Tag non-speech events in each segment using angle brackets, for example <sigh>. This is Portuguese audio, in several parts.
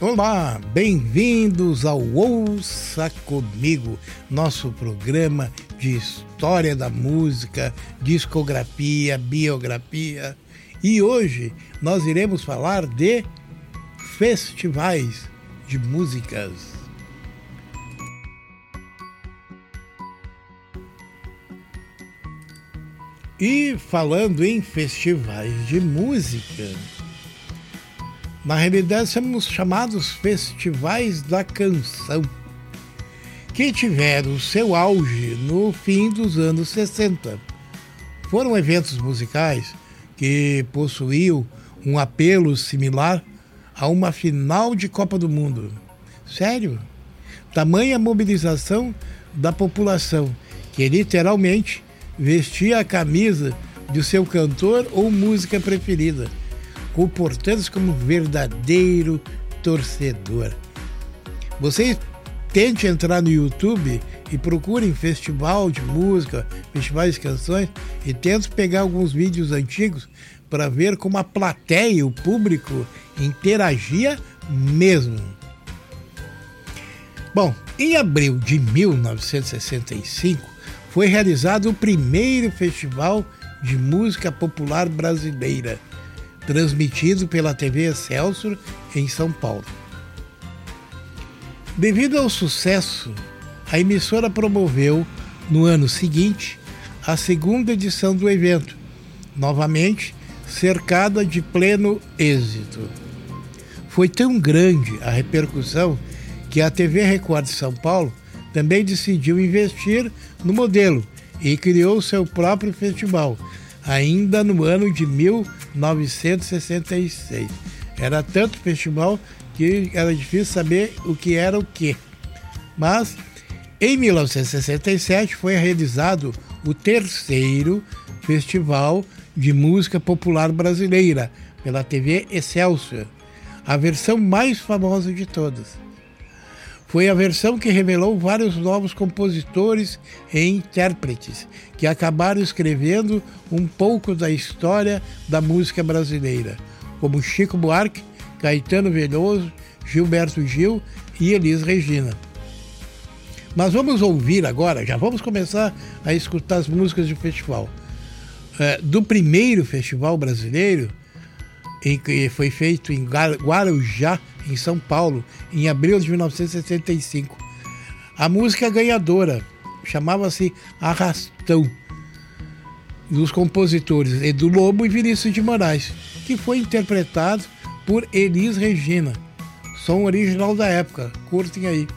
Olá, bem-vindos ao Ouça Comigo, nosso programa de história da música, discografia, biografia. E hoje nós iremos falar de festivais de músicas. E falando em festivais de música, na realidade, somos chamados festivais da canção, que tiveram seu auge no fim dos anos 60. Foram eventos musicais que possuíam um apelo similar a uma final de Copa do Mundo. Sério? Tamanha mobilização da população que literalmente vestia a camisa de seu cantor ou música preferida comportando-se como verdadeiro torcedor. Vocês tente entrar no YouTube e procurem festival de música, festivais de canções e tente pegar alguns vídeos antigos para ver como a plateia, o público interagia mesmo. Bom, em abril de 1965 foi realizado o primeiro festival de música popular brasileira, transmitido pela TV Excelsior em São Paulo. Devido ao sucesso, a emissora promoveu, no ano seguinte, a segunda edição do evento, novamente cercada de pleno êxito. Foi tão grande a repercussão que a TV Record de São Paulo também decidiu investir no modelo e criou seu próprio festival, ainda no ano de 1966. Era tanto festival que era difícil saber o que era o que. Mas em 1967 foi realizado o terceiro Festival de Música Popular Brasileira pela TV Excelsior, a versão mais famosa de todas. Foi a versão que revelou vários novos compositores e intérpretes que acabaram escrevendo um pouco da história da música brasileira, como Chico Buarque, Caetano Veloso, Gilberto Gil e Elis Regina. Mas vamos ouvir agora, já vamos começar a escutar as músicas do festival. É, do primeiro festival brasileiro, em foi feito em Guarujá, em São Paulo, em abril de 1965. A música ganhadora chamava-se Arrastão, dos compositores Edu Lobo e Vinícius de Moraes, que foi interpretado por Elis Regina. Som original da época, curtem aí.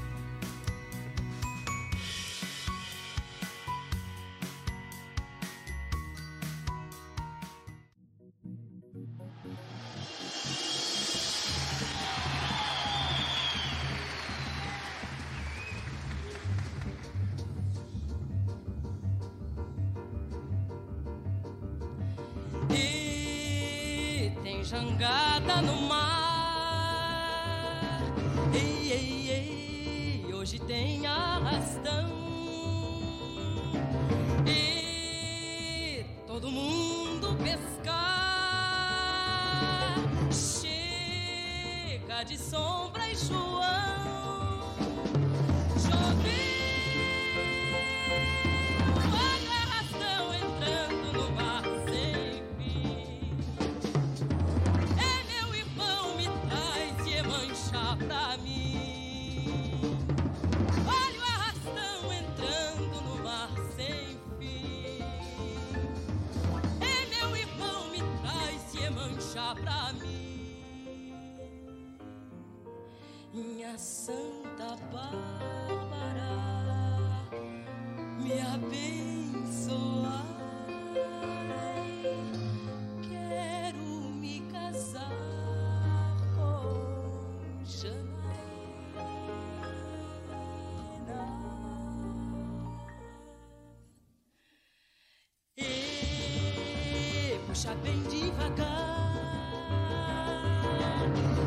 Bem devagar.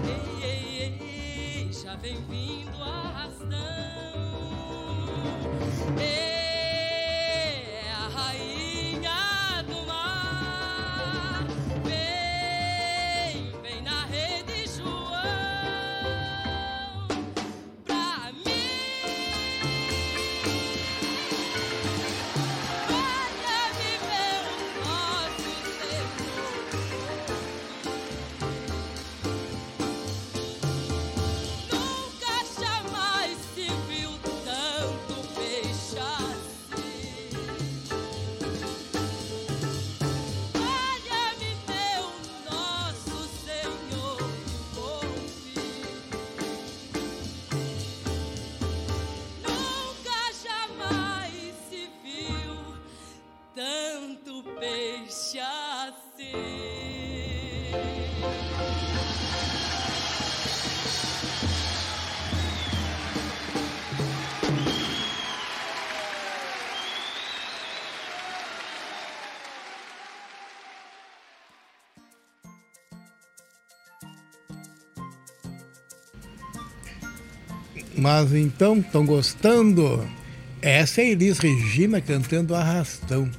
Ei, ei, ei, já vem vindo arrastão. Mas então, estão gostando? Essa é a Elis Regina cantando Arrastão.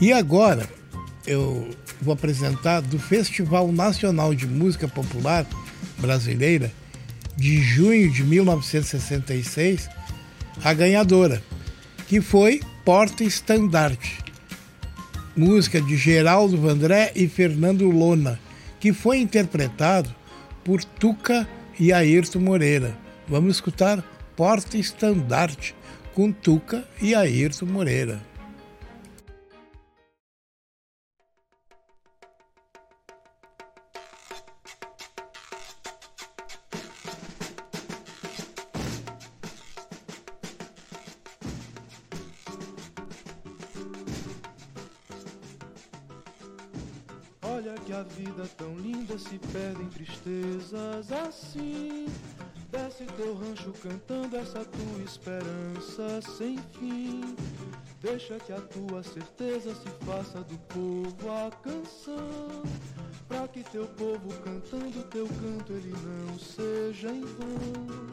E agora, eu vou apresentar do Festival Nacional de Música Popular Brasileira, de junho de 1966, a ganhadora, que foi Porta Estandarte. Música de Geraldo Vandré e Fernando Lona, que foi interpretado por Tuca e Ayrton Moreira. Vamos escutar Porta Estandarte com Tuca e Ayrton Moreira. Olha que a vida tão linda se perde em tristezas assim. Desce teu rancho cantando essa tua esperança sem fim. Deixa que a tua certeza se faça do povo a canção. Pra que teu povo cantando teu canto ele não seja em vão.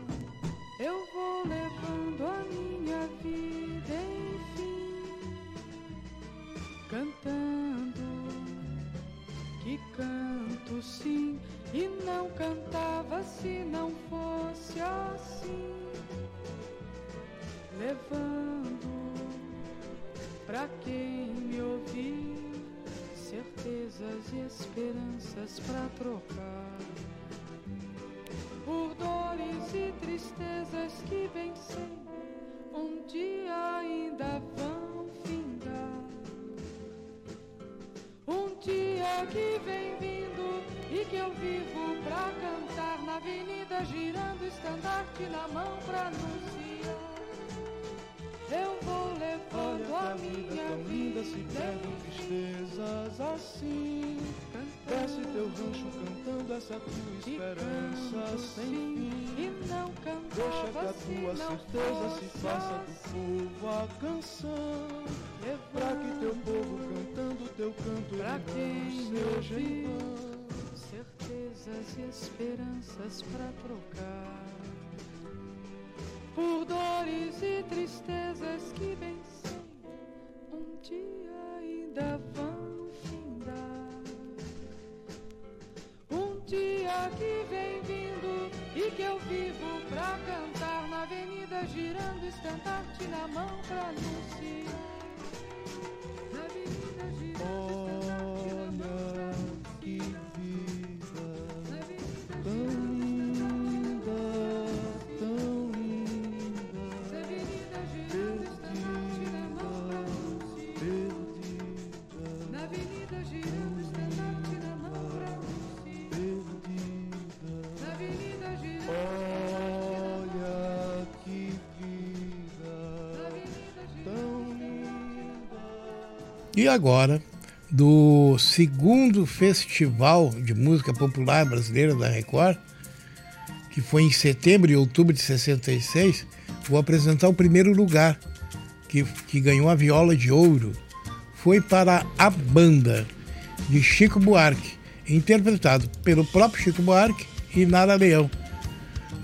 certeza se faça do povo a canção. É pra que teu povo cantando teu canto Pra quem seja ouvir, Certezas e esperanças pra trocar. Por dores e tristezas que vencem Um dia ainda vão dia que vem vindo e que eu vivo pra cantar na avenida girando, estandarte na mão pra anunciar. Na avenida girando. Oh. E agora, do segundo Festival de Música Popular Brasileira da Record, que foi em setembro e outubro de 66, vou apresentar o primeiro lugar que, que ganhou a viola de ouro. Foi para a banda de Chico Buarque, interpretado pelo próprio Chico Buarque e Nara Leão.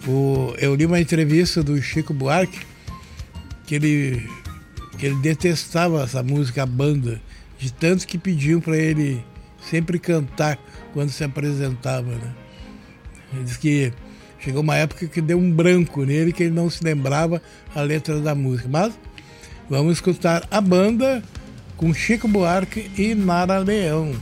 O, eu li uma entrevista do Chico Buarque que ele que Ele detestava essa música, a banda, de tanto que pediam para ele sempre cantar quando se apresentava. Né? Ele disse que chegou uma época que deu um branco nele, que ele não se lembrava a letra da música. Mas vamos escutar a banda com Chico Buarque e Nara Leão.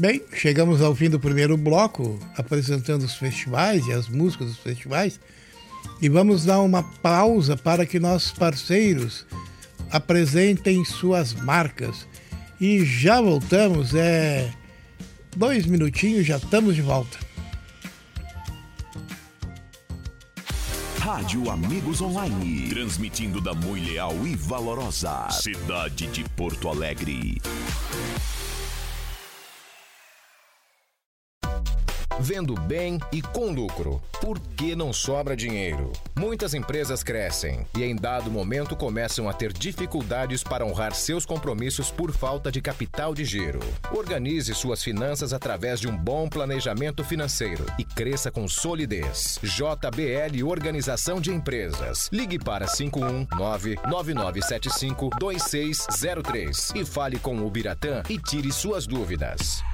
Bem, chegamos ao fim do primeiro bloco, apresentando os festivais e as músicas dos festivais. E vamos dar uma pausa para que nossos parceiros apresentem suas marcas. E já voltamos, é. Dois minutinhos, já estamos de volta. Rádio Amigos Online. Transmitindo da Mui Leal e Valorosa. Cidade de Porto Alegre. Vendo bem e com lucro. Por que não sobra dinheiro? Muitas empresas crescem e em dado momento começam a ter dificuldades para honrar seus compromissos por falta de capital de giro. Organize suas finanças através de um bom planejamento financeiro e cresça com solidez. JBL Organização de Empresas. Ligue para 519-9975-2603 e fale com o Biratã e tire suas dúvidas.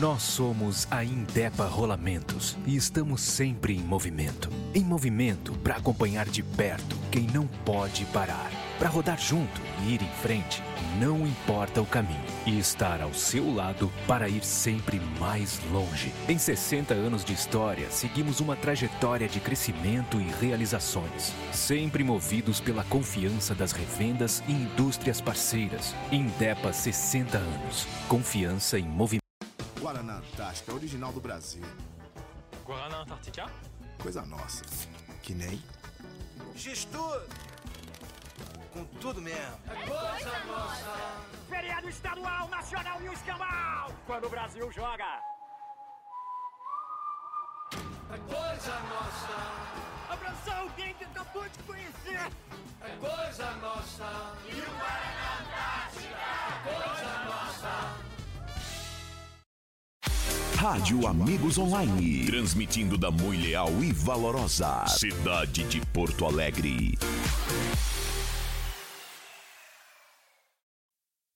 Nós somos a Indepa Rolamentos e estamos sempre em movimento. Em movimento para acompanhar de perto quem não pode parar. Para rodar junto e ir em frente, não importa o caminho. E estar ao seu lado para ir sempre mais longe. Em 60 anos de história, seguimos uma trajetória de crescimento e realizações. Sempre movidos pela confiança das revendas e indústrias parceiras. Indepa 60 anos. Confiança em movimento. Guaraná Antártica, original do Brasil. Guaraná Antártica? Coisa nossa. Que nem. Gestor! Com tudo mesmo. É coisa nossa! Feriado estadual, nacional e o escambau! Quando o Brasil joga! É coisa nossa! Abração quem que acabou de conhecer! É coisa nossa! E o Guaraná Antártica! É coisa nossa! Rádio Amigos Online. Transmitindo da Mui Leal e Valorosa. Cidade de Porto Alegre.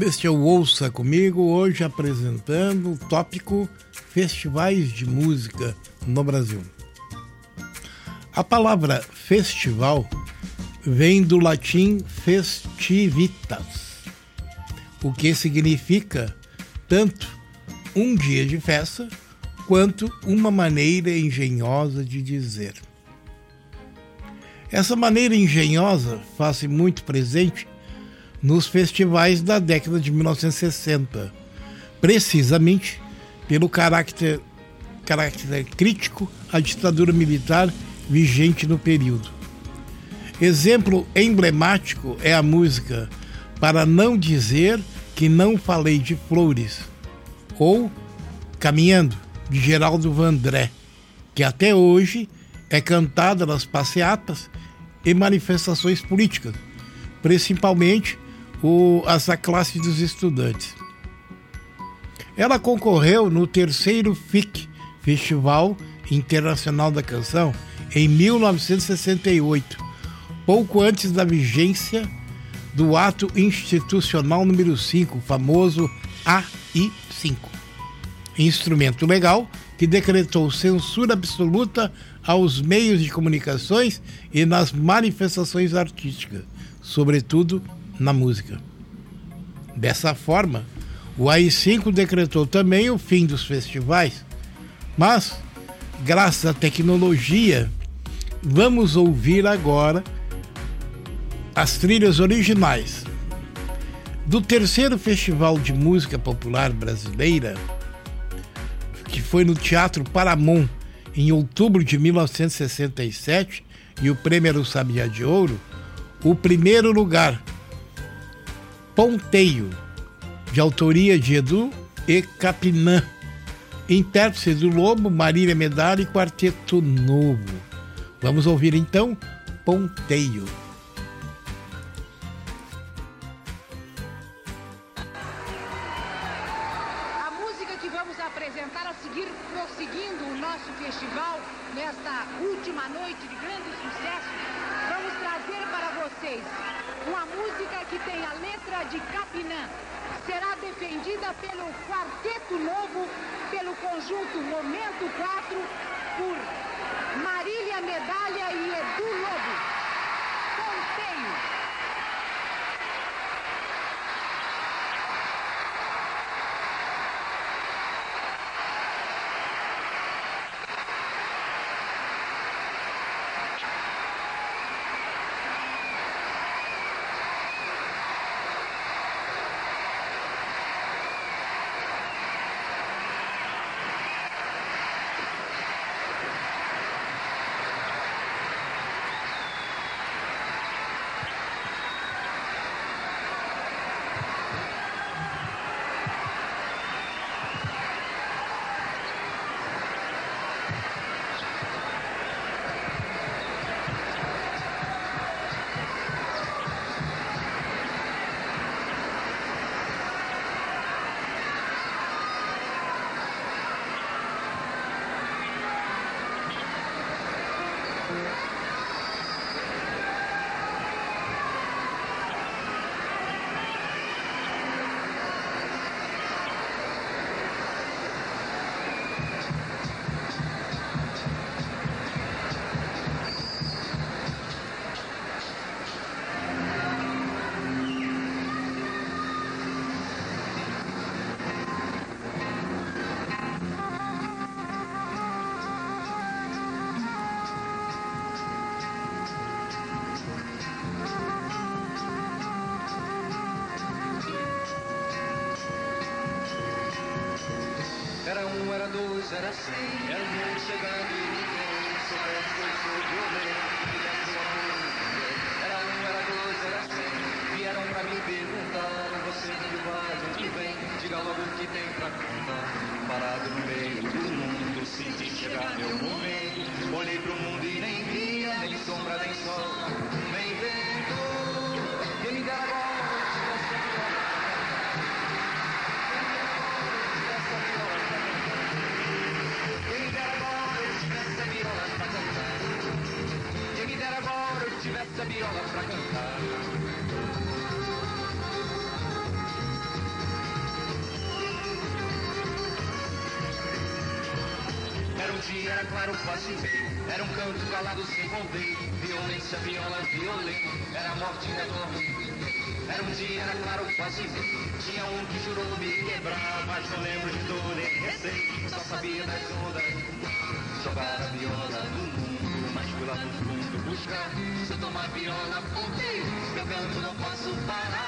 Este é o Ouça Comigo, hoje apresentando o tópico Festivais de Música no Brasil. A palavra festival vem do latim festivitas, o que significa tanto um dia de festa quanto uma maneira engenhosa de dizer. Essa maneira engenhosa faz-se muito presente nos festivais da década de 1960, precisamente pelo caráter, caráter crítico à ditadura militar vigente no período. Exemplo emblemático é a música Para Não Dizer Que Não Falei de Flores, ou Caminhando, de Geraldo Vandré, que até hoje é cantada nas passeatas e manifestações políticas, principalmente o, as da classe dos estudantes. Ela concorreu no terceiro FIC, Festival Internacional da Canção, em 1968, pouco antes da vigência do Ato Institucional número 5, o famoso AI5, instrumento legal que decretou censura absoluta aos meios de comunicações e nas manifestações artísticas, sobretudo na música. Dessa forma, o AI-5 decretou também o fim dos festivais, mas, graças à tecnologia, vamos ouvir agora as trilhas originais do terceiro Festival de Música Popular Brasileira, que foi no Teatro Paramount em outubro de 1967, e o prêmio era o Sabiá de Ouro, o primeiro lugar, Ponteio, de autoria de Edu e Capinã, intérprete do Lobo, Marília Medalha e Quarteto Novo. Vamos ouvir então Ponteio. Era dois, era viola pra cantar. Era um dia, era claro, quase e Era um canto calado sem conter. Violência, viola, violém. Era morte, retorno. Era um dia, era claro, quase e Tinha um que jurou me quebrar. Mas não lembro de dor nem receio. Só sabia das ondas. Jogar a viola no mundo lá no fundo buscar. Se eu tomar viola, voltei. Meu canto não posso parar.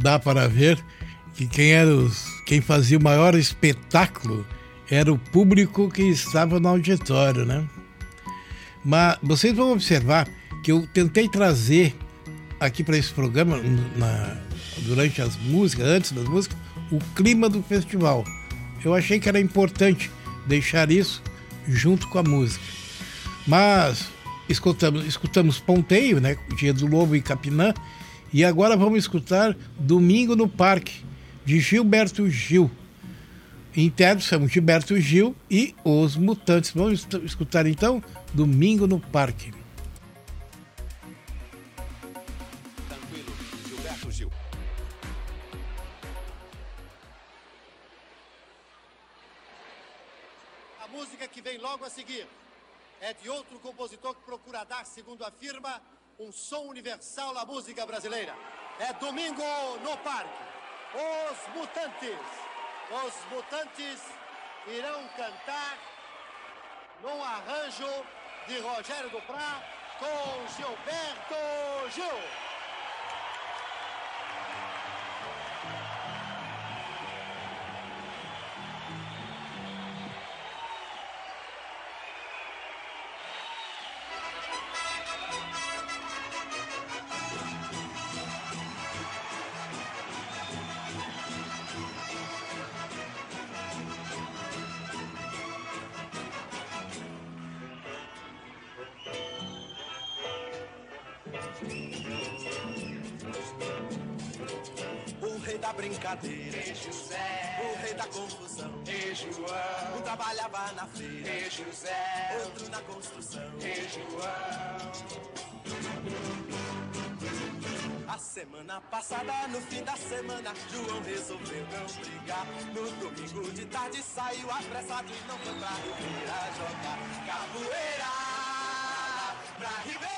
Dá para ver que quem era os, quem fazia o maior espetáculo era o público que estava no auditório, né? Mas vocês vão observar que eu tentei trazer aqui para esse programa, na- durante as músicas, antes das músicas, o clima do festival. Eu achei que era importante deixar isso junto com a música. Mas escutamos, escutamos Ponteio, né? Dia do Lobo e Capinã. E agora vamos escutar Domingo no Parque, de Gilberto Gil. Intérpretes são Gilberto Gil e Os Mutantes. Vamos escutar então Domingo no Parque. Tranquilo, Gilberto Gil. A música que vem logo a seguir é de outro compositor que procura dar, segundo afirma, um som universal à música brasileira. É Domingo no Parque. Os Mutantes. Os Mutantes irão cantar num arranjo de Rogério Duprá com Gilberto Gil. Brincadeira, José. O rei da confusão, João. Um trabalhava na feira, José. Outro na construção, João. A semana passada, no fim da semana, João resolveu não brigar. No domingo de tarde saiu apressado e não foi pra Ribeira jogar capoeira. Pra Ribeira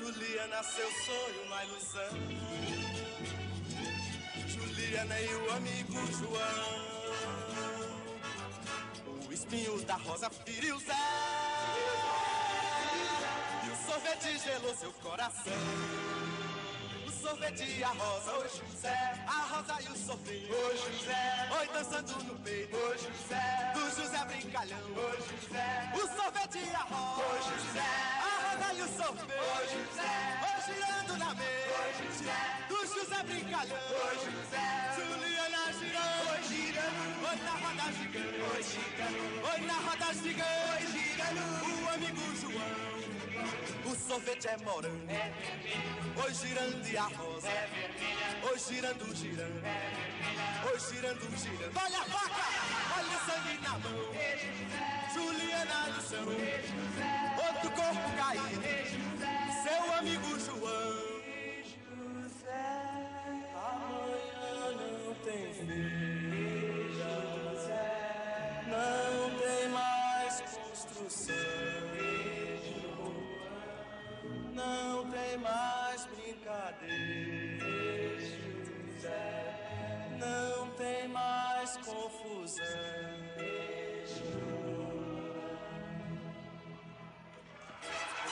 Juliana, seu sonho, uma ilusão. Juliana e o amigo João. O espinho da rosa feriu Zé. E o sorvete gelou seu coração. O sorvete e a rosa, oi José. A rosa e o sorvete, oi José. Oi dançando no peito, oi José. Do José brincalhão, oi José. O sorvete e a rosa, oi José. A rosa e o sorvete, oi José. Oi girando na mesa, oi José. Do José brincalhão, oi José. Juliana girando, oi girando. Oi na roda gigante, oi girando. Oi na roda gigante, oi girando. O amigo João. O sorvete é morango, é vermelho. Oi girando e a rosa, é vermelha. Oi girando, girando, é vermelha. Oi girando, girando. Olha a faca, olha o sangue na mão. Juliana no chão, outro corpo caído. Seu amigo João. Amanhã não tem feira, não tem mais construção. Não tem mais brincadeira, não tem mais confusão. Thank you.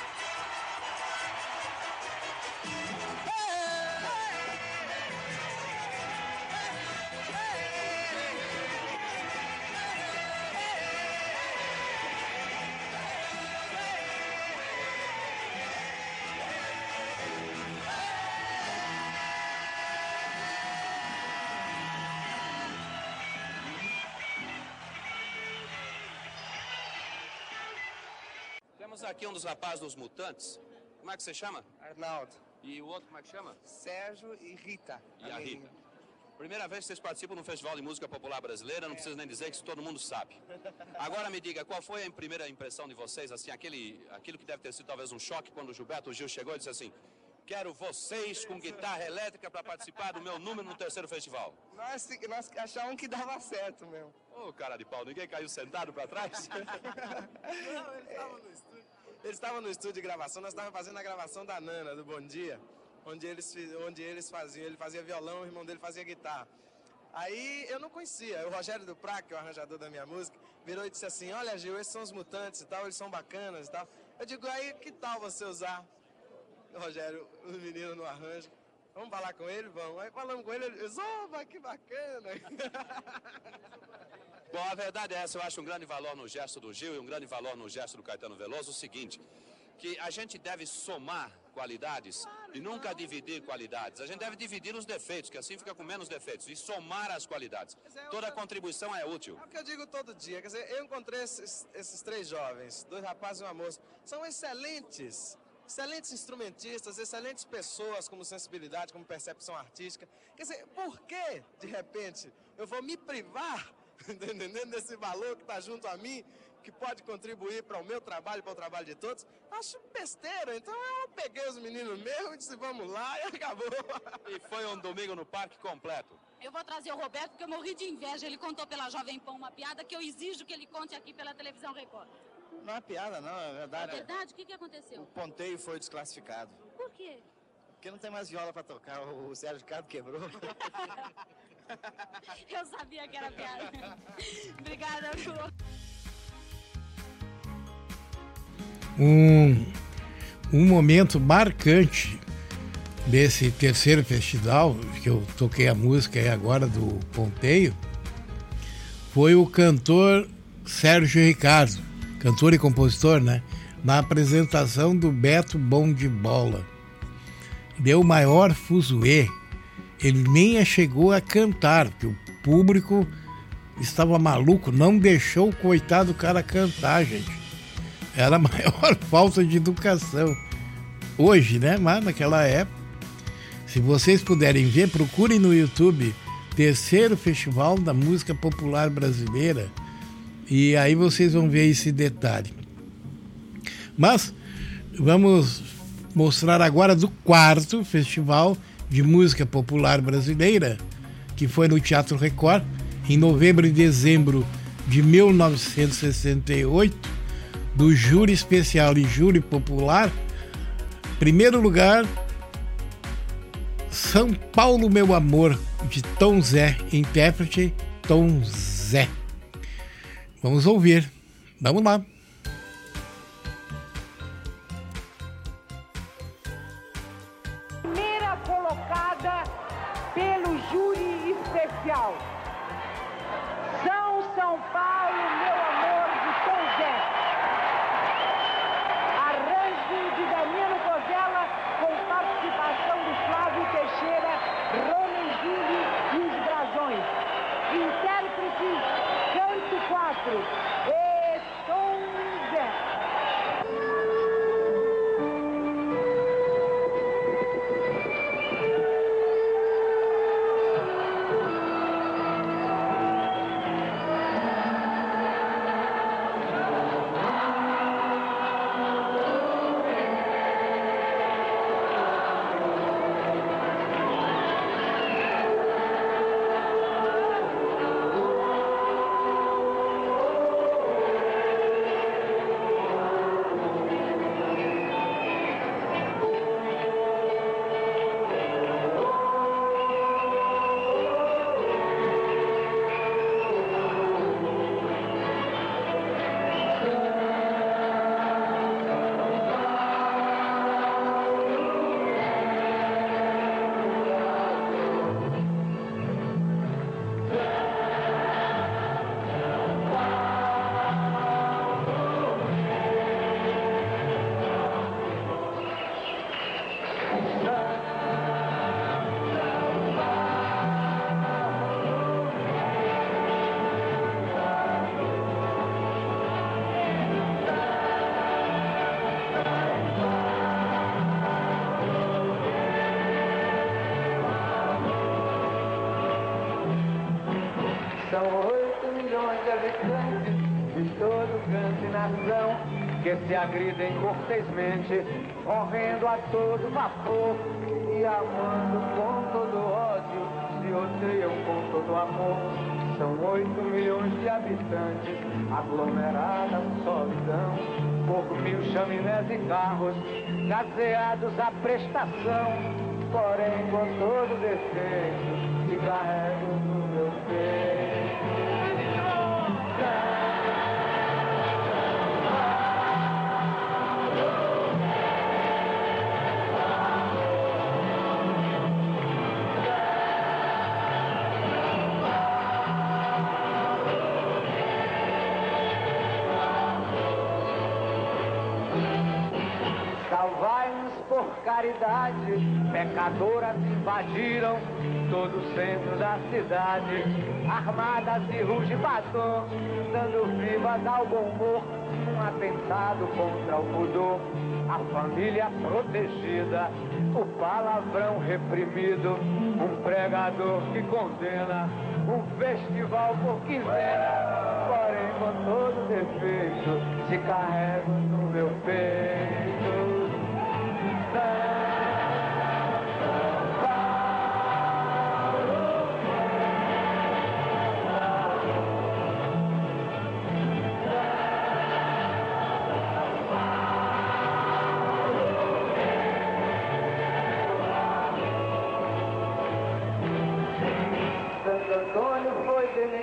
Aqui um dos rapazes dos Mutantes. Como é que você chama? Arnaldo. E o outro, como é que chama? Sérgio e Rita. E a Rita. Primeira vez que vocês participam no Festival de Música Popular Brasileira, não precisa nem dizer que isso todo mundo sabe. Agora me diga, qual foi a primeira impressão de vocês, assim, aquele, aquilo que deve ter sido talvez um choque quando o Gilberto Gil chegou e disse assim, quero vocês com guitarra elétrica para participar do meu número no terceiro festival. Nós, nós achávamos que dava certo mesmo. Ô, cara de pau, ninguém caiu sentado para trás? <laughs> Não, ele estava no estúdio. Eles estavam no estúdio de gravação, nós estávamos fazendo a gravação da Nana, do Bom Dia, onde eles, onde eles faziam, ele fazia violão, o irmão dele fazia guitarra. Aí eu não conhecia, o Rogério Duprat, que é o arranjador da minha música, virou e disse assim, olha Gil, esses são os mutantes e tal, eles são bacanas e tal. Eu digo, aí que tal você usar? O Rogério, o menino no arranjo, vamos falar com ele? Vamos. Aí falamos com ele, ele disse, oba, que bacana. <laughs> Bom, a verdade é essa, eu acho um grande valor no gesto do Gil e um grande valor no gesto do Caetano Veloso o seguinte, que a gente deve somar qualidades e nunca dividir qualidades. A gente deve dividir os defeitos, que assim fica com menos defeitos, e somar as qualidades. Toda contribuição é útil. É o que eu digo todo dia. Quer dizer, eu encontrei esses, esses três jovens, dois rapazes e uma moça. São excelentes, excelentes instrumentistas, excelentes pessoas como sensibilidade, como percepção artística. Quer dizer, por que, de repente, eu vou me privar, <laughs> entendendo, desse valor que está junto a mim, que pode contribuir para o meu trabalho, para o trabalho de todos? Acho besteira. Então eu peguei os meninos meus e disse, vamos lá, e <laughs> acabou. E foi um domingo no parque completo. Eu vou trazer o Roberto porque eu morri de inveja. Ele contou pela Jovem Pan uma piada que eu exijo que ele conte aqui pela televisão Record. Não é piada, não, é É verdade. verdade? O que, que aconteceu? O ponteio foi desclassificado. Por quê? Porque não tem mais viola pra tocar, o Sérgio Cado quebrou. <laughs> <laughs> Eu sabia que era piada. <laughs> Obrigada, Lu. um, um momento marcante desse terceiro festival, que eu toquei a música aí agora do Ponteio, foi o cantor Sérgio Ricardo, cantor e compositor, né? Na apresentação do Beto Bom de Bola. Deu o maior fuzuê. Ele nem chegou a cantar, porque o público estava maluco, não deixou o coitado do cara cantar, gente. Era a <laughs> maior falta de educação. Hoje, né? Mas naquela época. Se vocês puderem ver, procurem no YouTube Terceiro Festival da Música Popular Brasileira e aí vocês vão ver esse detalhe. Mas vamos mostrar agora do quarto Festival de Música Popular Brasileira, que foi no Teatro Record, em novembro e dezembro de 1968, do Júri Especial e Júri Popular. Primeiro lugar, São Paulo Meu Amor, de Tom Zé, intérprete Tom Zé. Vamos ouvir. Vamos lá. Paulo, todo vapor e amando com todo ódio, se odeiam com todo amor. São oito milhões de habitantes, aglomerada solidão, por mil chaminés e carros, gaseados à prestação, porém com todo defeito, que carrego no meu peito. Caridade, pecadoras invadiram todo o centro da cidade, armadas de ruge batom, dando vivas ao bom humor, um atentado contra o pudor, a família protegida, o palavrão reprimido, um pregador que condena, um festival por quinzena, porém com todo defeito, te carrego no meu peito.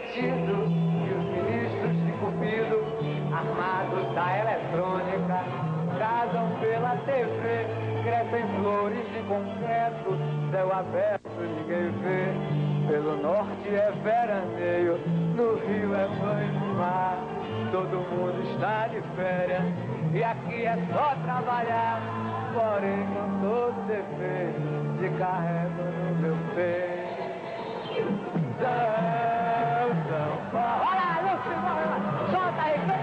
Foi demitido e os ministros de Cupido, armados da eletrônica, casam pela TV, crescem flores de concreto, céu aberto ninguém vê. Pelo norte é veraneio, no rio é banho de mar, todo mundo está de férias e aqui é só trabalhar. Porém, com todo defeito, te carrego no meu peito. Shot! Shot! I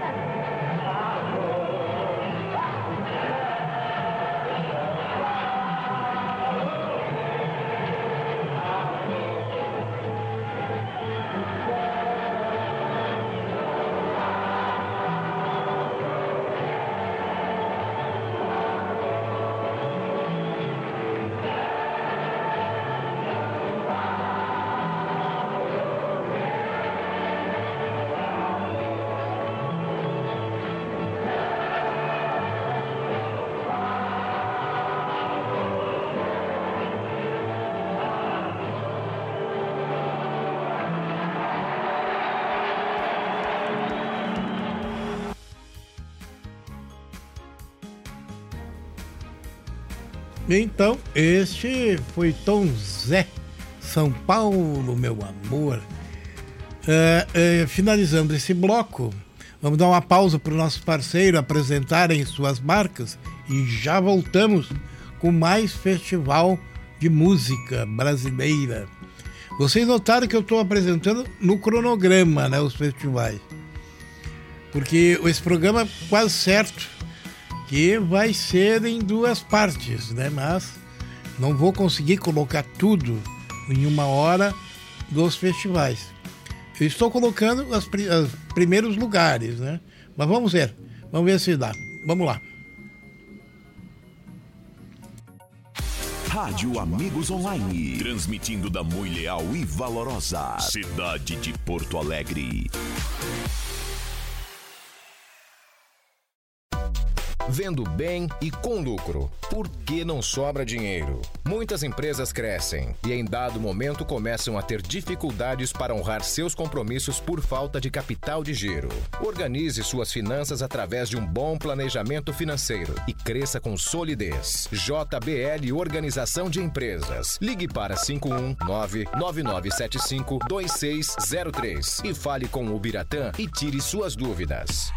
Então, este foi Tom Zé, São Paulo, meu amor. É, é, finalizando esse bloco, vamos dar uma pausa para o nosso parceiro apresentarem suas marcas e já voltamos com mais festival de música brasileira. Vocês notaram que eu estou apresentando no cronograma, né, os festivais. Porque esse programa é quase certo que vai ser em duas partes, né? Mas não vou conseguir colocar tudo em uma hora dos festivais. Eu estou colocando os primeiros lugares, né? Mas vamos ver, vamos ver se dá. Vamos lá. Rádio Amigos Online. Transmitindo da muito leal e valorosa cidade de Porto Alegre. Vendo bem e com lucro. Por que não sobra dinheiro? Muitas empresas crescem e, em dado momento, começam a ter dificuldades para honrar seus compromissos por falta de capital de giro. Organize suas finanças através de um bom planejamento financeiro e cresça com solidez. JBL Organização de Empresas. Ligue para 519-9975-2603 e fale com o Biratã e tire suas dúvidas.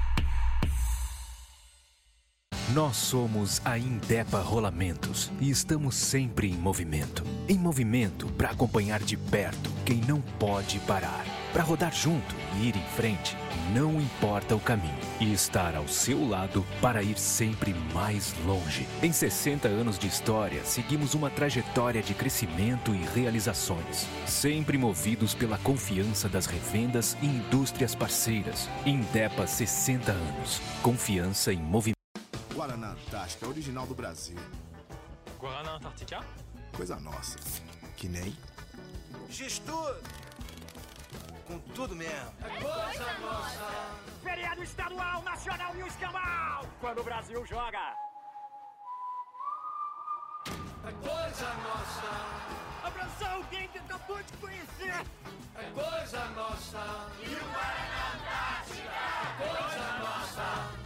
Nós somos a Indepa Rolamentos e estamos sempre em movimento. Em movimento para acompanhar de perto quem não pode parar. Para rodar junto e ir em frente, não importa o caminho. E estar ao seu lado para ir sempre mais longe. Em 60 anos de história, seguimos uma trajetória de crescimento e realizações. Sempre movidos pela confiança das revendas e indústrias parceiras. Indepa 60 anos. Confiança em movimento. Guaraná Antártica, original do Brasil. Guaraná Antártica? Coisa nossa. Que nem. X-Tudo! Com tudo mesmo. É coisa nossa! Feriado estadual, nacional e o escambau! Quando o Brasil joga! É coisa nossa! Abraçar alguém que acabou de conhecer! É coisa nossa! E o Guaraná Antártica? É coisa nossa!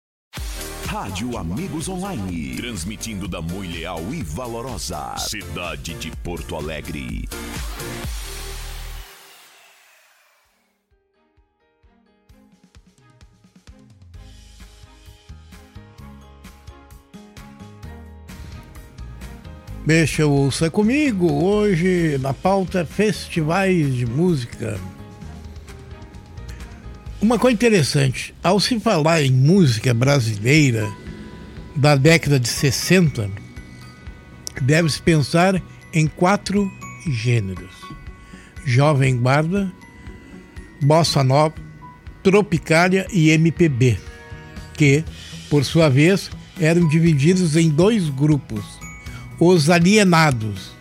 Rádio Amigos Online. Transmitindo da muito leal e valorosa cidade de Porto Alegre. Deixa ouça comigo. Hoje na pauta festivais de música. Uma coisa interessante, ao se falar em música brasileira da década de 60, deve-se pensar em quatro gêneros: Jovem Guarda, Bossa Nova, Tropicália e MPB, que, por sua vez, eram divididos em dois grupos: os alienados,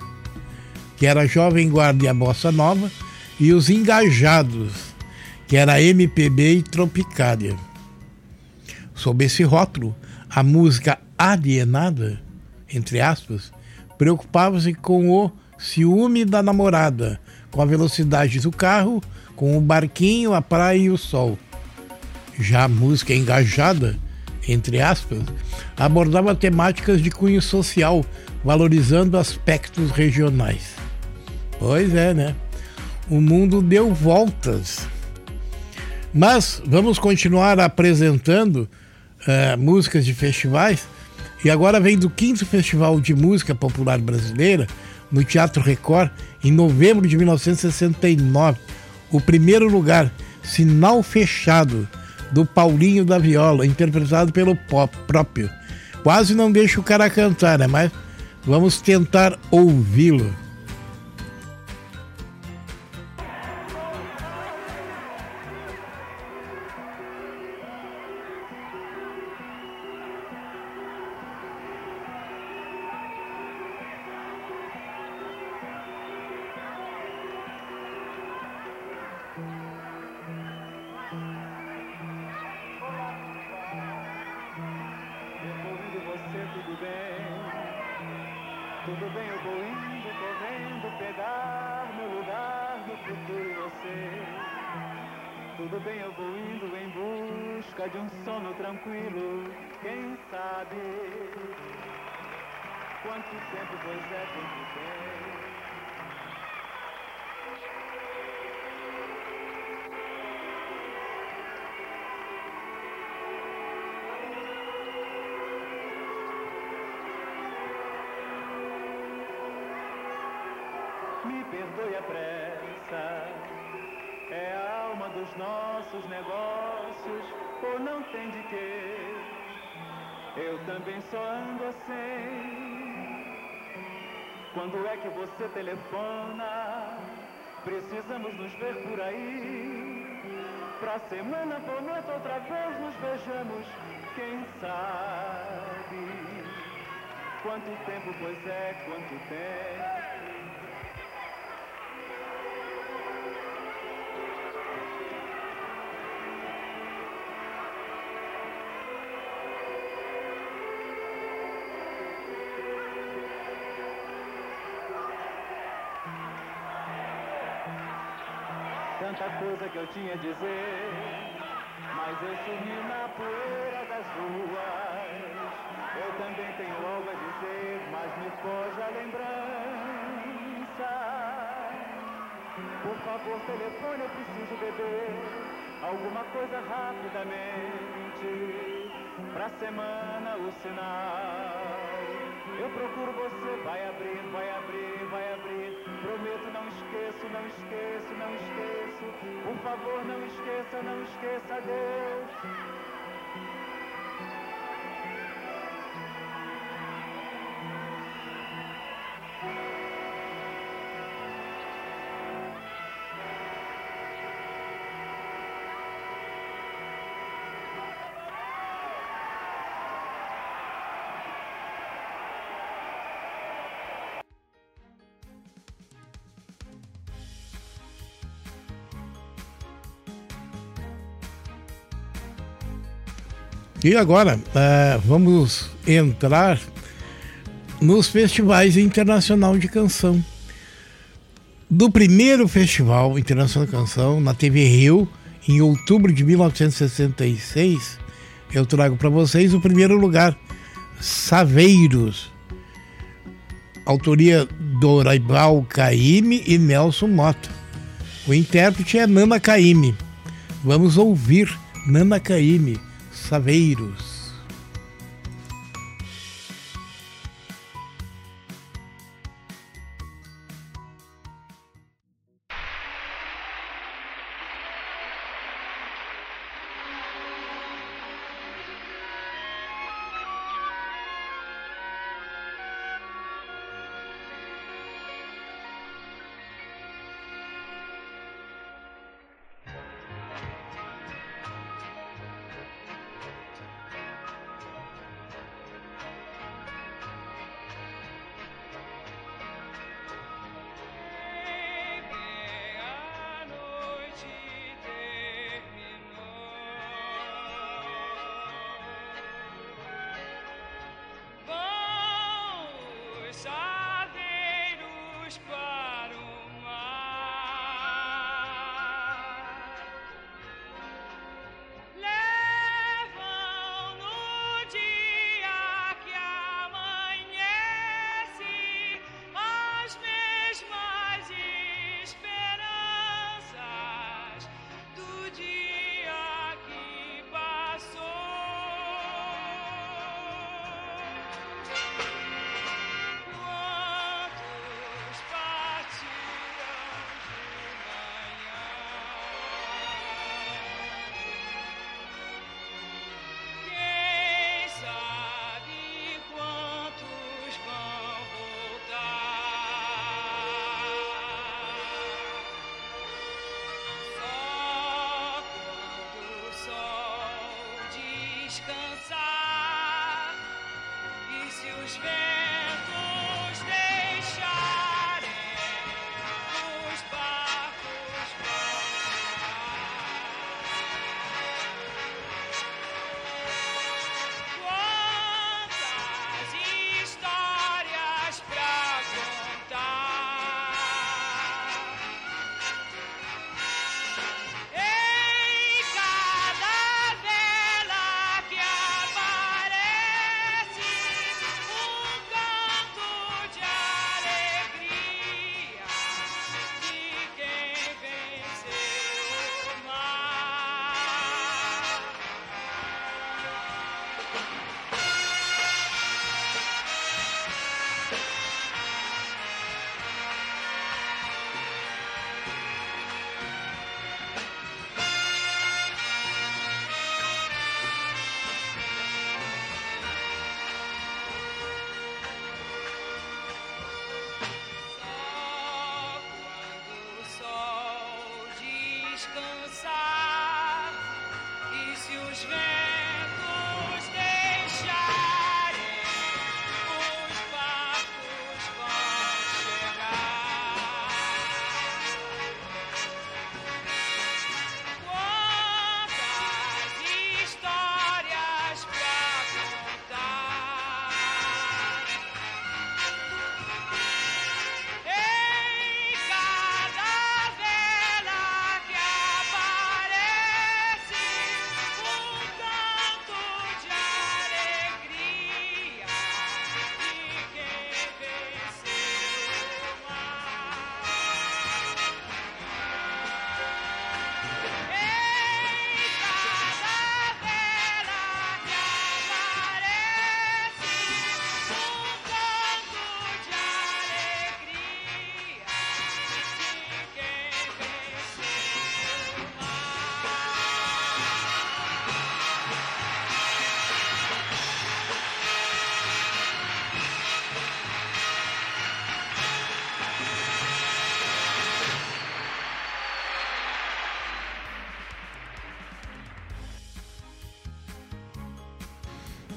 que era a Jovem Guarda e a Bossa Nova, e os engajados, que era MPB e Tropicália. Sob esse rótulo, a música alienada, entre aspas, preocupava-se com o ciúme da namorada, com a velocidade do carro, com o barquinho, a praia e o sol. Já a música engajada, entre aspas, abordava temáticas de cunho social, valorizando aspectos regionais. Pois é, né? O mundo deu voltas. Mas vamos continuar apresentando uh, músicas de festivais E agora vem do quinto Festival de Música Popular Brasileira, no Teatro Record, em novembro de 1969. O primeiro lugar, Sinal Fechado, do Paulinho da Viola, interpretado pelo pop próprio. Quase não deixa o cara cantar, né? Mas vamos tentar ouvi-lo. Perdoe a pressa, é a alma dos nossos negócios, ou não tem de quê? Eu também só ando assim. Quando é que você telefona? Precisamos nos ver por aí. Pra semana por noite outra vez nos vejamos, quem sabe? Quanto tempo, pois é, quanto tempo? Coisa que eu tinha a dizer, mas eu sumi na poeira das ruas. Eu também tenho algo a dizer, mas me foge a lembrança. Por favor, telefone, eu preciso beber alguma coisa rapidamente. Pra semana o sinal. Eu procuro você, vai abrir, vai abrir, vai abrir. Prometo, não esqueço, não esqueço, não esqueço. Por favor, não esqueça, não esqueça, Deus. E agora, eh, vamos entrar nos festivais internacional de canção. Do primeiro Festival Internacional de Canção, na TV Rio, em outubro de 1966, eu trago para vocês o primeiro lugar, Saveiros. Autoria Doraibal Caime e Nelson Mota. O intérprete é Nana Caime. Vamos ouvir Nana Caime, Saveiros.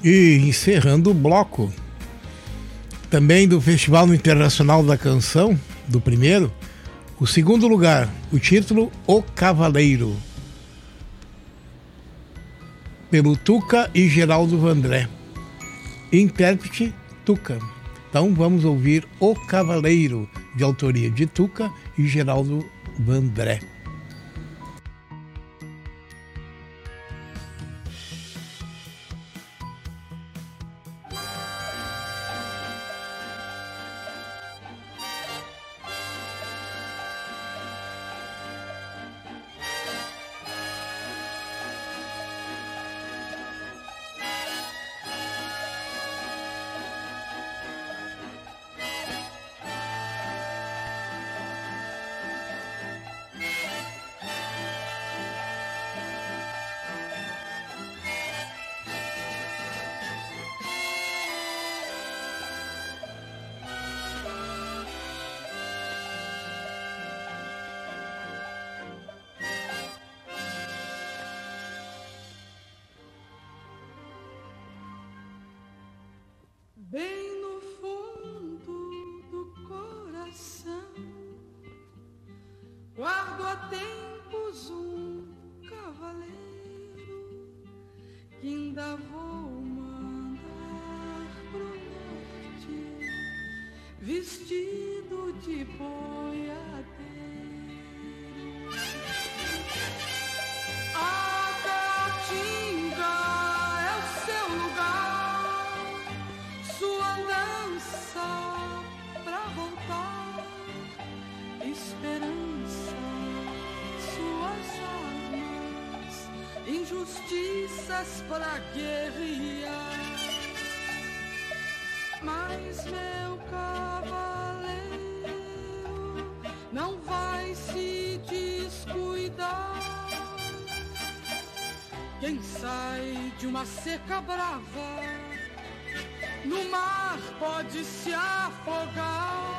E encerrando o bloco, também do Festival Internacional da Canção, do primeiro, o segundo lugar, o título O Cavaleiro, pelo Tuca e Geraldo Vandré. Intérprete Tuca. Então vamos ouvir O Cavaleiro, de autoria de Tuca e Geraldo Vandré. Pra guerrear. Mas meu cavaleiro não vai se descuidar. Quem sai de uma seca brava no mar pode se afogar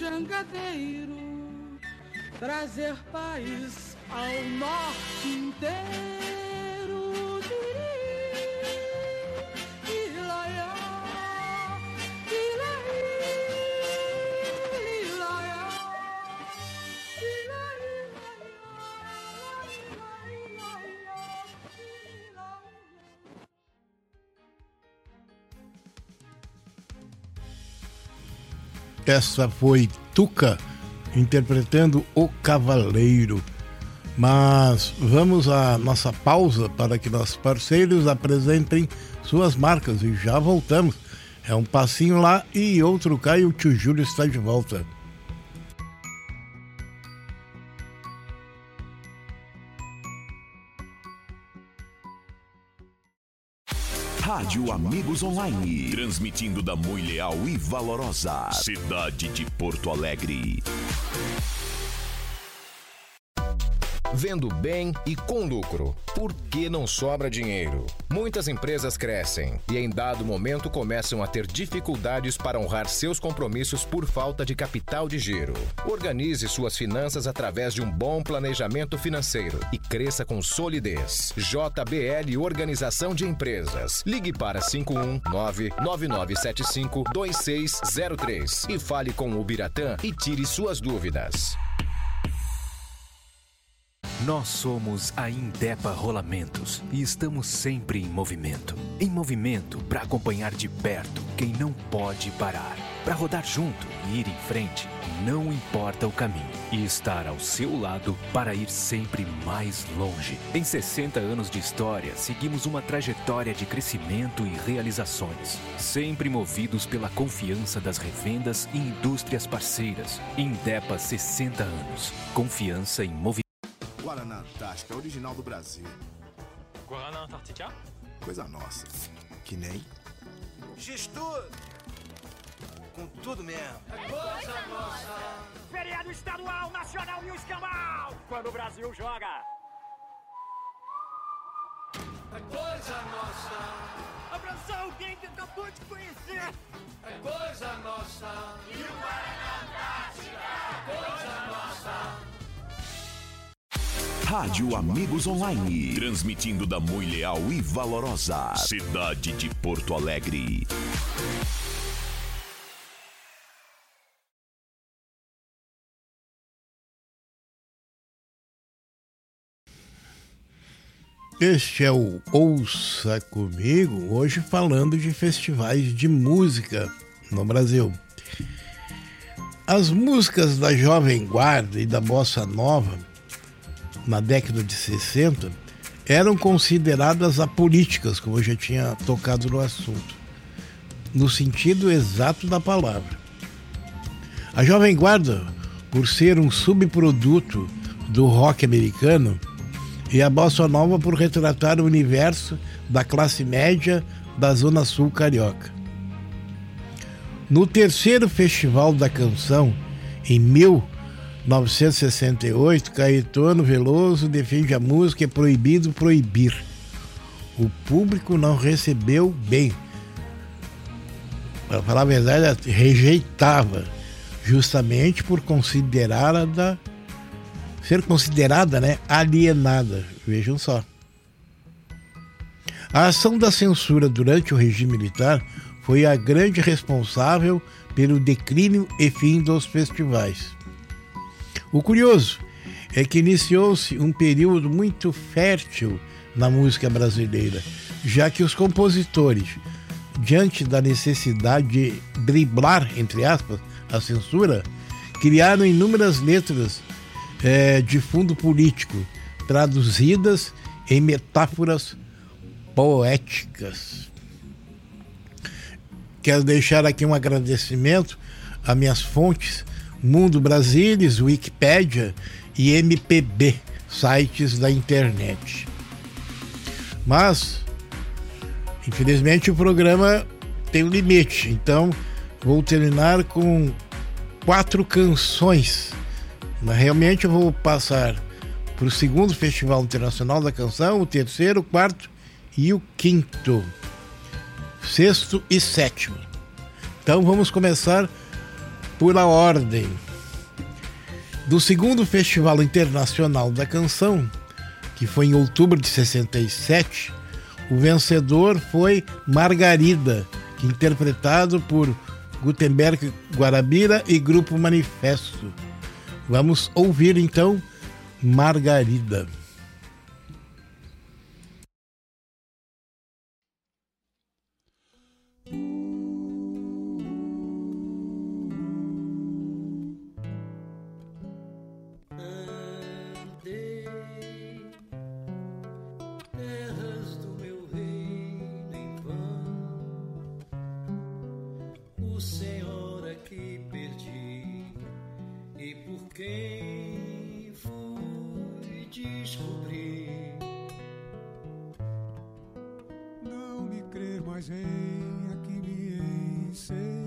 jangadeiro trazer paz ao norte inteiro. Essa foi Tuca interpretando O Cavaleiro. Mas vamos à nossa pausa para que nossos parceiros apresentem suas marcas e já voltamos. É um passinho lá e outro e o tio Júlio está de volta. Rádio Amigos Online. Transmitindo da Mui Leal e Valorosa. Cidade de Porto Alegre. Vendo bem e com lucro. Por que não sobra dinheiro? Muitas empresas crescem e em dado momento começam a ter dificuldades para honrar seus compromissos por falta de capital de giro. Organize suas finanças através de um bom planejamento financeiro e cresça com solidez. JBL Organização de Empresas. Ligue para 519-9975-2603 e fale com o Biratã e tire suas dúvidas. Nós somos a Indepa Rolamentos e estamos sempre em movimento. Em movimento para acompanhar de perto quem não pode parar. Para rodar junto e ir em frente, não importa o caminho. E estar ao seu lado para ir sempre mais longe. Em 60 anos de história, seguimos uma trajetória de crescimento e realizações. Sempre movidos pela confiança das revendas e indústrias parceiras. Indepa 60 anos. Confiança em movimento. Guaraná Antártica, original do Brasil. Guaraná Antártica? Coisa nossa. Que nem. Gestor! Com tudo mesmo. É coisa nossa. Feriado estadual, nacional e o escambau. Quando o Brasil joga. É coisa nossa. Abraçar alguém que acabou de conhecer. É coisa nossa. E o Guaraná Antártica. É coisa nossa. Rádio Amigos Online. Transmitindo da Mui Leal e Valorosa. Cidade de Porto Alegre. Este é o Ouça Comigo, hoje falando de festivais de música no Brasil. As músicas da Jovem Guarda e da Bossa Nova, na década de 60, eram consideradas apolíticas, como eu já tinha tocado no assunto, no sentido exato da palavra. A Jovem Guarda, por ser um subproduto do rock americano, e a Bossa Nova por retratar o universo da classe média da Zona Sul Carioca. No terceiro Festival da Canção, em 1968, Caetano Veloso defende a música É Proibido Proibir. O público não recebeu bem. Para falar a verdade, rejeitava, justamente por considerada ser considerada né, alienada. Vejam só. A ação da censura durante o regime militar foi a grande responsável pelo declínio e fim dos festivais. O curioso é que iniciou-se um período muito fértil na música brasileira, já que os compositores, diante da necessidade de driblar, entre aspas, a censura, criaram inúmeras letras é, de fundo político, traduzidas em metáforas poéticas. Quero deixar aqui um agradecimento a minhas fontes Mundo Brasilis, Wikipédia e MPB, sites da internet. Mas Infelizmente o programa tem um limite, então vou terminar com quatro canções. Mas realmente eu vou passar para o segundo Festival Internacional da Canção, o terceiro, o quarto e o quinto. Sexto e sétimo. Então vamos começar por a ordem. Do segundo Festival Internacional da Canção, que foi em outubro de 67, o vencedor foi Margarida, interpretado por Gutenberg Guarabira e Grupo Manifesto. Vamos ouvir então Margarida. Crer mais em aqui me encerrei.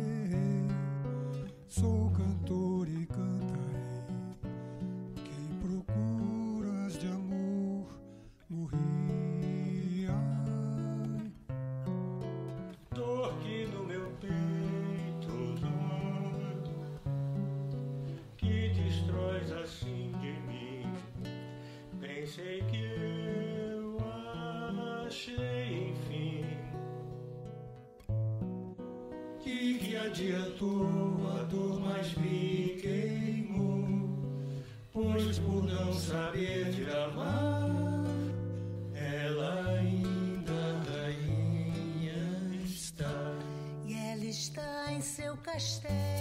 De que adiantou a dor mais me queimou, pois por não saber de amar, ela ainda rainha está. E ela está em seu castelo,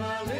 Seus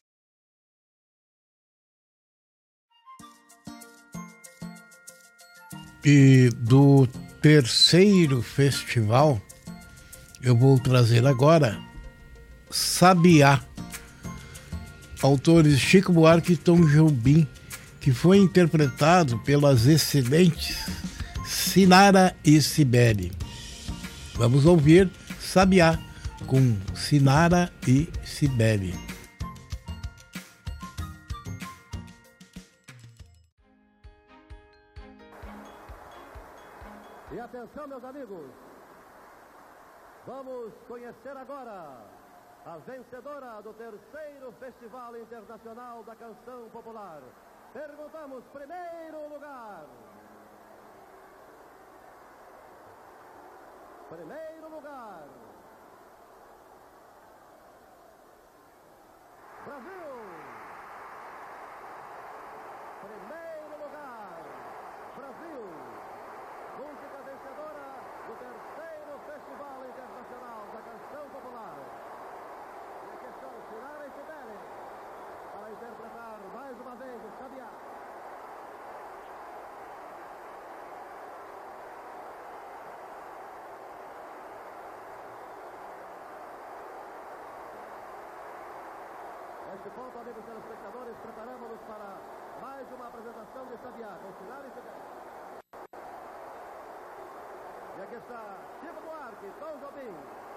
E do terceiro festival, eu vou trazer agora Sabiá. Autores Chico Buarque e Tom Jobim, que foi interpretado pelas excelentes Sinara e Sibeli. Vamos ouvir Sabiá com Sinara e Sibeli. Conhecer agora a vencedora do terceiro Festival Internacional da Canção Popular. Perguntamos, primeiro lugar. Primeiro lugar. Brasil. Primeiro lugar. Brasil. Música vencedora do terceiro Festival Internacional da Canção Popular. E aqui estão Sinara e Sibeli para interpretar mais uma vez o Sabiá. Neste ponto, amigos telespectadores, preparamos-nos para mais uma apresentação de Sinara e Sibeli. E aqui está Chico Buarque, Tom Jobim.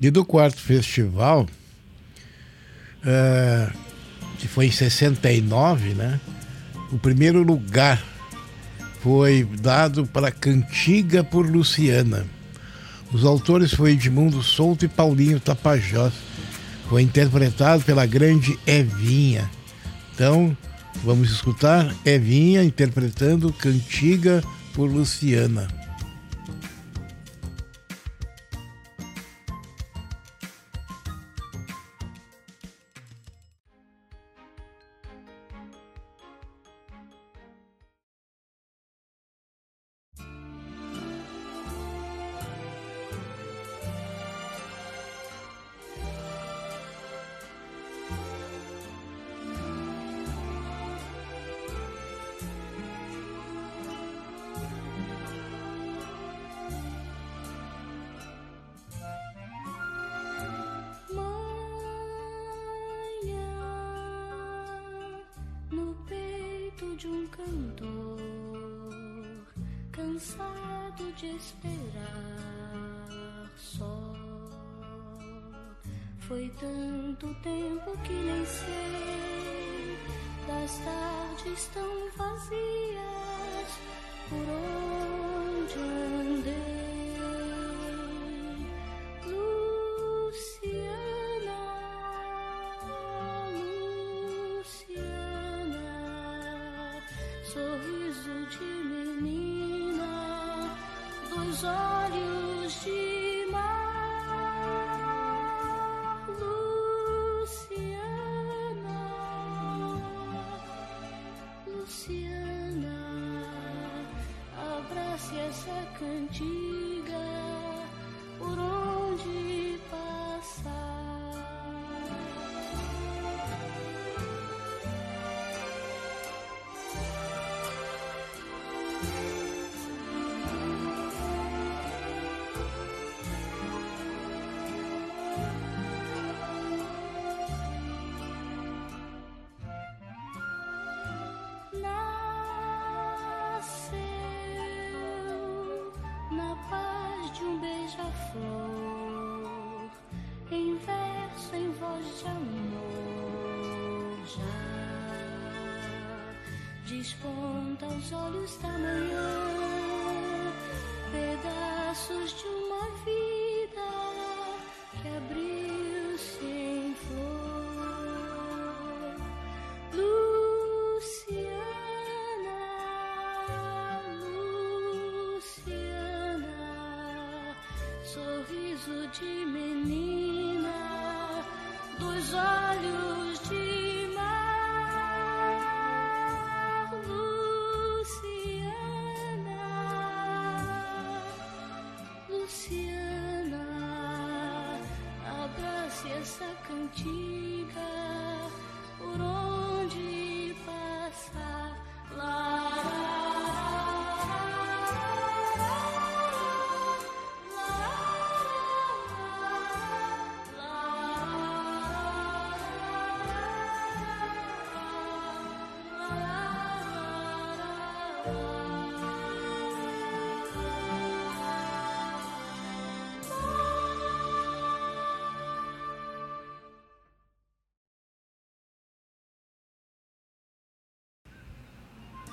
E do quarto festival, eh, que foi em 69, né? O primeiro lugar foi dado para Cantiga por Luciana. Os autores foram Edmundo Souto e Paulinho Tapajós. Foi interpretado pela grande Evinha. Então, vamos escutar Evinha interpretando Cantiga por Luciana.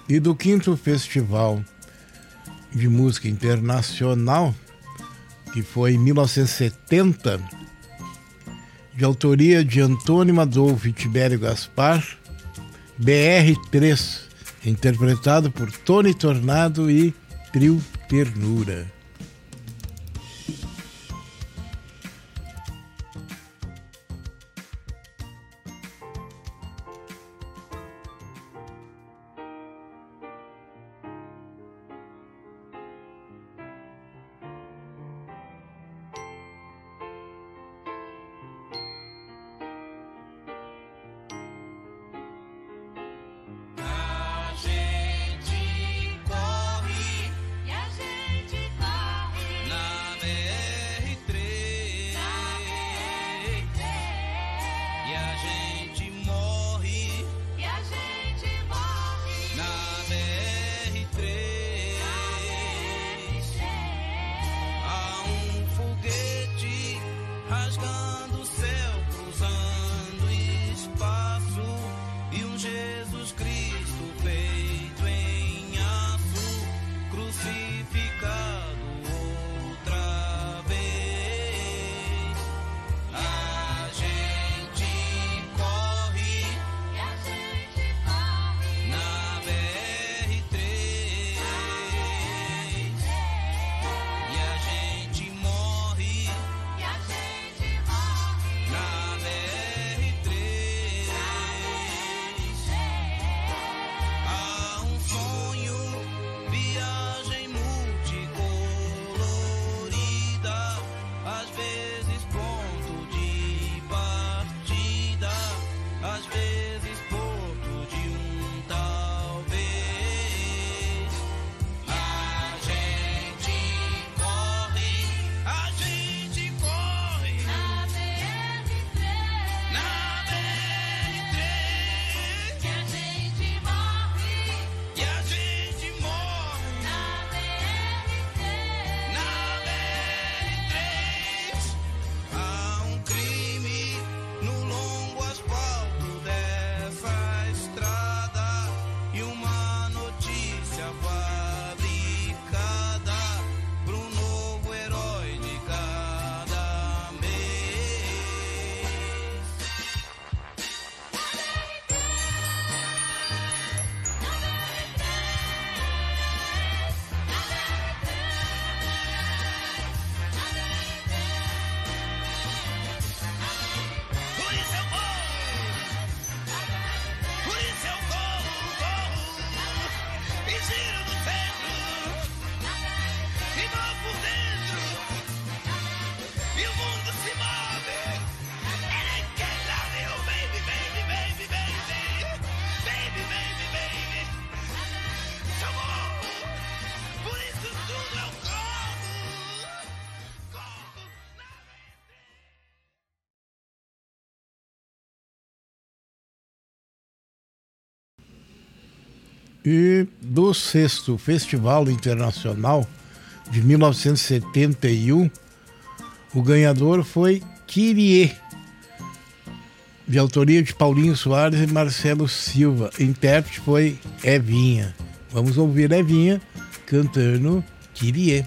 E do quinto festival de música internacional, que foi em 1970, de autoria de Antônio Adolfo e Tibério Gaspar, BR3, interpretado por Tony Tornado e Trio Ternura. e do sexto Festival Internacional de 1971, o ganhador foi Kyrie, de autoria de Paulinho Soares e Marcelo Silva. O intérprete foi Evinha. Vamos ouvir Evinha cantando Kyrie.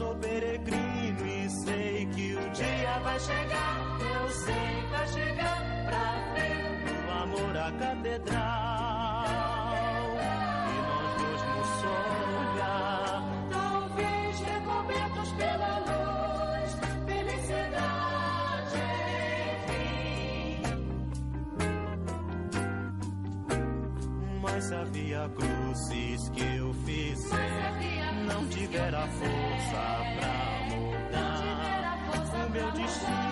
sou peregrino é e sei que o dia vai chegar. Eu sei que vai chegar pra ver o amor à catedral. E nós dois no sol olhar. Talvez recobertos pela luz, felicidade enfim. Mas havia cruzes que eu fiz não tiver a força pra mudar o meu destino.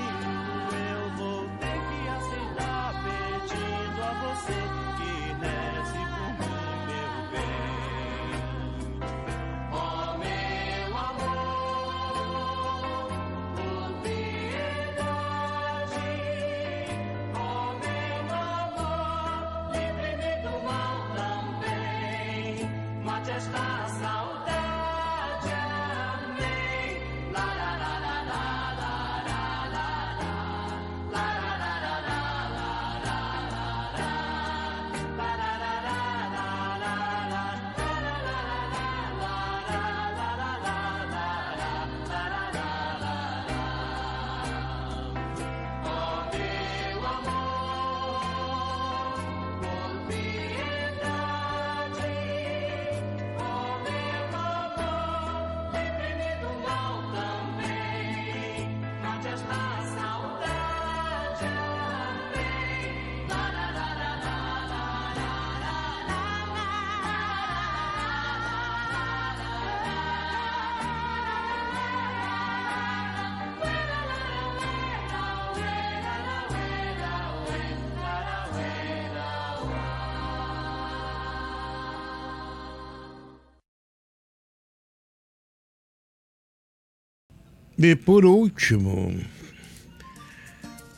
E por último,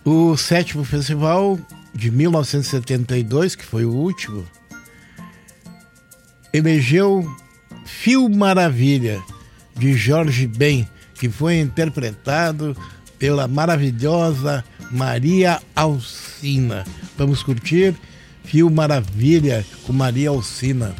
o sétimo festival de 1972, que foi o último, elegeu Fio Maravilha, de Jorge Ben, que foi interpretado pela maravilhosa Maria Alcina. Vamos curtir Fio Maravilha com Maria Alcina.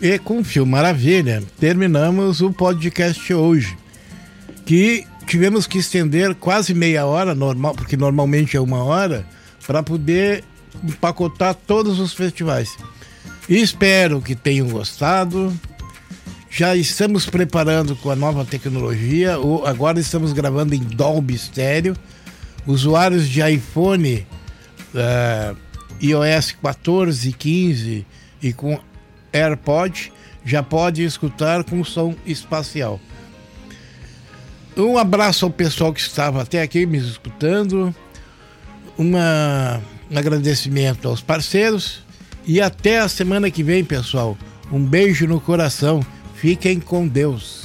E com Fio Maravilha, terminamos o podcast hoje. Que tivemos que estender quase meia hora, normal, porque normalmente é uma hora, para poder empacotar todos os festivais. Espero que tenham gostado. Já estamos preparando com a nova tecnologia. O- Agora estamos gravando em Dolby Stereo. Usuários de iPhone eh, iOS 14, 15 e com AirPod já podem escutar com som espacial. Um abraço ao pessoal que estava até aqui me escutando. Uma, um agradecimento aos parceiros. E até a semana que vem, pessoal. Um beijo no coração. Fiquem com Deus.